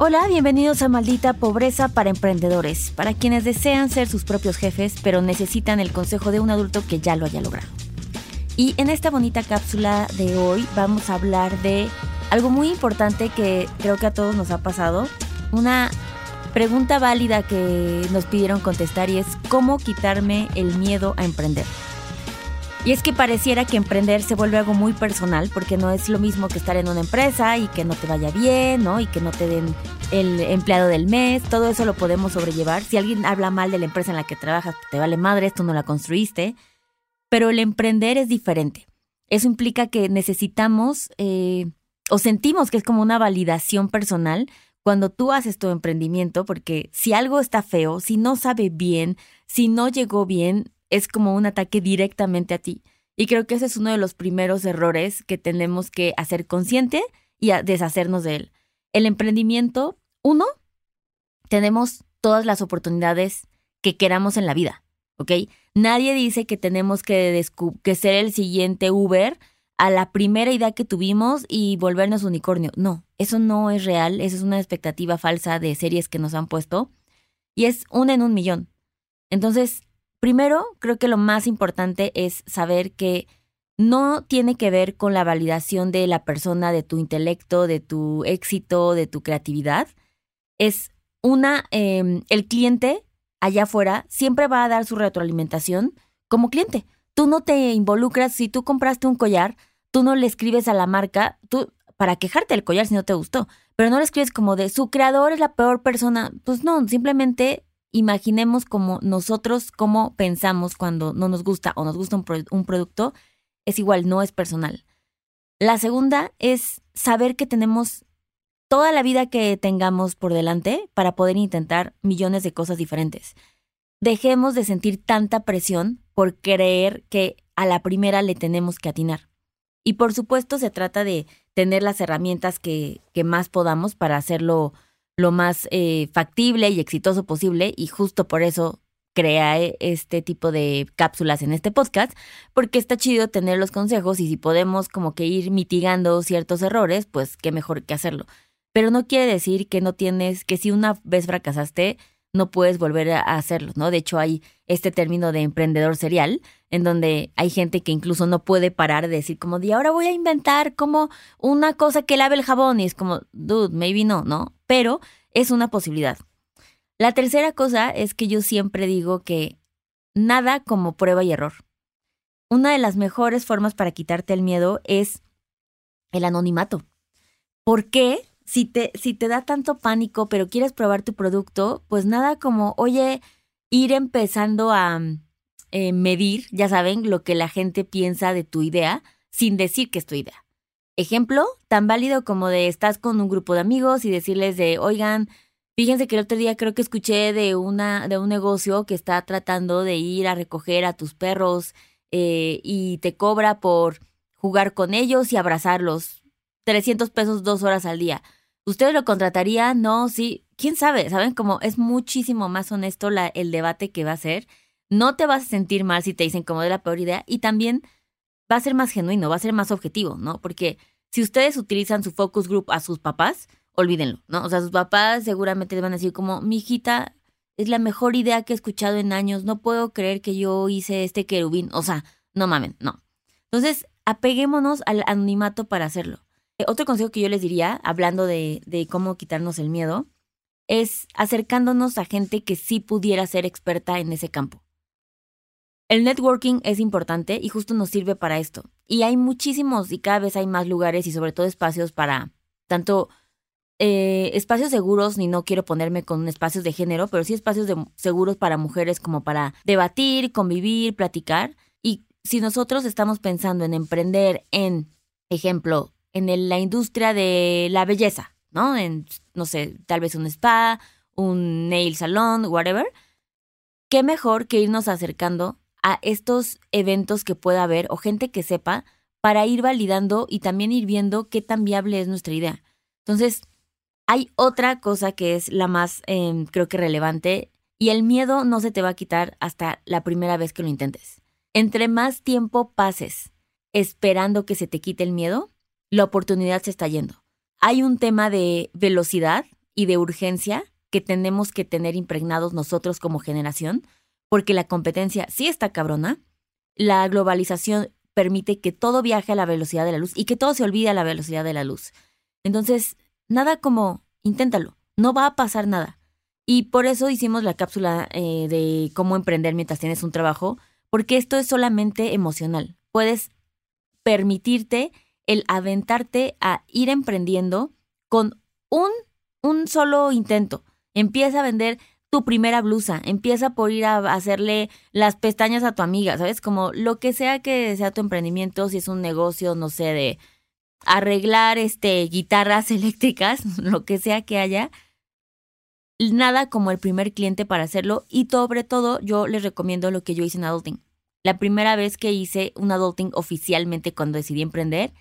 Hola, bienvenidos a Maldita Pobreza para Emprendedores, para quienes desean ser sus propios jefes, pero necesitan el consejo de un adulto que ya lo haya logrado. Y en esta bonita cápsula de hoy vamos a hablar de algo muy importante que creo que a todos nos ha pasado, una pregunta válida que nos pidieron contestar y es ¿cómo quitarme el miedo a emprender? Y es que pareciera que emprender se vuelve algo muy personal, porque no es lo mismo que estar en una empresa y que no te vaya bien, ¿no? Y que no te den el empleado del mes, todo eso lo podemos sobrellevar. Si alguien habla mal de la empresa en la que trabajas, te vale madre, tú no la construiste. Pero el emprender es diferente. Eso implica que necesitamos eh, o sentimos que es como una validación personal cuando tú haces tu emprendimiento, porque si algo está feo, si no sabe bien, si no llegó bien, es como un ataque directamente a ti. Y creo que ese es uno de los primeros errores que tenemos que hacer consciente y deshacernos de él. El emprendimiento, uno, tenemos todas las oportunidades que queramos en la vida, ¿ok? Nadie dice que tenemos que, que ser el siguiente Uber a la primera idea que tuvimos y volvernos unicornio. No, eso no es real, esa es una expectativa falsa de series que nos han puesto y es una en un millón. Entonces, Primero, creo que lo más importante es saber que no tiene que ver con la validación de la persona, de tu intelecto, de tu éxito, de tu creatividad. Es una, em, el cliente allá afuera siempre va a dar su retroalimentación como cliente. Tú no te involucras, si tú compraste un collar, tú no le escribes a la marca, tú para quejarte del collar si no te gustó, pero no le escribes como de su creador es la peor persona. Pues no, simplemente imaginemos como nosotros, cómo pensamos cuando no nos gusta o nos gusta un, un producto, es igual, no es personal. La segunda es saber que tenemos toda la vida que tengamos por delante para poder intentar millones de cosas diferentes. Dejemos de sentir tanta presión por creer que a la primera le tenemos que atinar. Y por supuesto se trata de tener las herramientas que más podamos para hacerlo lo más eh, factible y exitoso posible y justo por eso crea este tipo de cápsulas en este podcast, porque está chido tener los consejos y si podemos como que ir mitigando ciertos errores, pues qué mejor que hacerlo. Pero no quiere decir que no tienes, que si una vez fracasaste, no puedes volver a hacerlo, ¿no? De hecho, hay este término de emprendedor serial, en donde hay gente que incluso no puede parar de decir como de ahora voy a inventar como una cosa que lave el jabón y es como, dude, maybe no, ¿no? Pero es una posibilidad. La tercera cosa es que yo siempre digo que nada como prueba y error. Una de las mejores formas para quitarte el miedo es el anonimato. ¿Por qué? Si te, si te da tanto pánico, pero quieres probar tu producto, pues nada como, oye, ir empezando a eh, medir, ya saben, lo que la gente piensa de tu idea sin decir que es tu idea. Ejemplo, tan válido como de estás con un grupo de amigos y decirles de, oigan, fíjense que el otro día creo que escuché de, una, de un negocio que está tratando de ir a recoger a tus perros eh, y te cobra por jugar con ellos y abrazarlos. 300 pesos dos horas al día. ¿Ustedes lo contratarían? No, sí. ¿Quién sabe? ¿Saben? Como es muchísimo más honesto el debate que va a ser. No te vas a sentir mal si te dicen como de la peor idea y también va a ser más genuino, va a ser más objetivo, ¿no? Porque si ustedes utilizan su focus group a sus papás, olvídenlo, ¿no? O sea, sus papás seguramente les van a decir como, mi hijita, es la mejor idea que he escuchado en años, no puedo creer que yo hice este querubín, o sea, no mamen, no. Entonces, apeguémonos al anonimato para hacerlo. Eh, otro consejo que yo les diría, hablando de, de cómo quitarnos el miedo, es acercándonos a gente que sí pudiera ser experta en ese campo. El networking es importante y justo nos sirve para esto. Y hay muchísimos y cada vez hay más lugares y sobre todo espacios para tanto eh, espacios seguros, ni no quiero ponerme con espacios de género, pero sí espacios de, seguros para mujeres como para debatir, convivir, platicar. Y si nosotros estamos pensando en emprender en, ejemplo, en la industria de la belleza, ¿no? En, no sé, tal vez un spa, un nail salon, whatever, qué mejor que irnos acercando a estos eventos que pueda haber o gente que sepa para ir validando y también ir viendo qué tan viable es nuestra idea. Entonces, hay otra cosa que es la más, em, creo que relevante, y el miedo no se te va a quitar hasta la primera vez que lo intentes. Entre más tiempo pases esperando que se te quite el miedo, la oportunidad se está yendo. Hay un tema de velocidad y de urgencia que tenemos que tener impregnados nosotros como generación, porque la competencia sí está cabrona, la globalización permite que todo viaje a la velocidad de la luz y que todo se olvide a la velocidad de la luz. Entonces, nada como, inténtalo, no va a pasar nada. Y por eso hicimos la cápsula eh, de cómo emprender mientras tienes un trabajo, porque esto es solamente emocional. Puedes permitirte el aventarte a ir emprendiendo con un, un solo intento. Empieza a vender tu primera blusa, empieza por ir a hacerle las pestañas a tu amiga, ¿sabes? Como lo que sea que sea tu emprendimiento, si es un negocio, no sé, de arreglar este guitarras eléctricas, lo que sea que haya, nada como el primer cliente para hacerlo y sobre todo yo les recomiendo lo que yo hice en adulting. La primera vez que hice un adulting oficialmente cuando decidí emprender,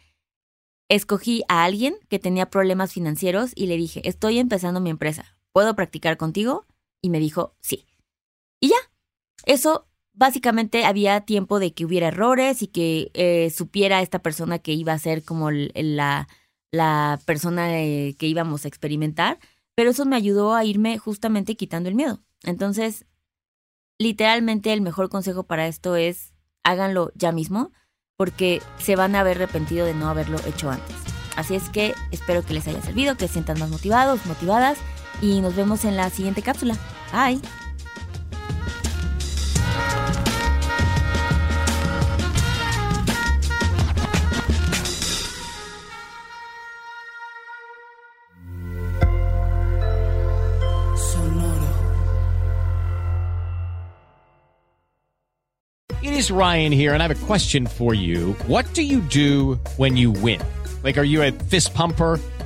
escogí a alguien que tenía problemas financieros y le dije, estoy empezando mi empresa, ¿puedo practicar contigo? Y me dijo, sí. Y ya, eso básicamente había tiempo de que hubiera errores y que eh, supiera esta persona que iba a ser como la, la persona eh, que íbamos a experimentar, pero eso me ayudó a irme justamente quitando el miedo. Entonces, literalmente el mejor consejo para esto es háganlo ya mismo porque se van a haber arrepentido de no haberlo hecho antes. Así es que espero que les haya servido, que sientan más motivados, motivadas y nos vemos en la siguiente cápsula. Bye. It is Ryan here, and I have a question for you. What do you do when you win? Like, are you a fist pumper?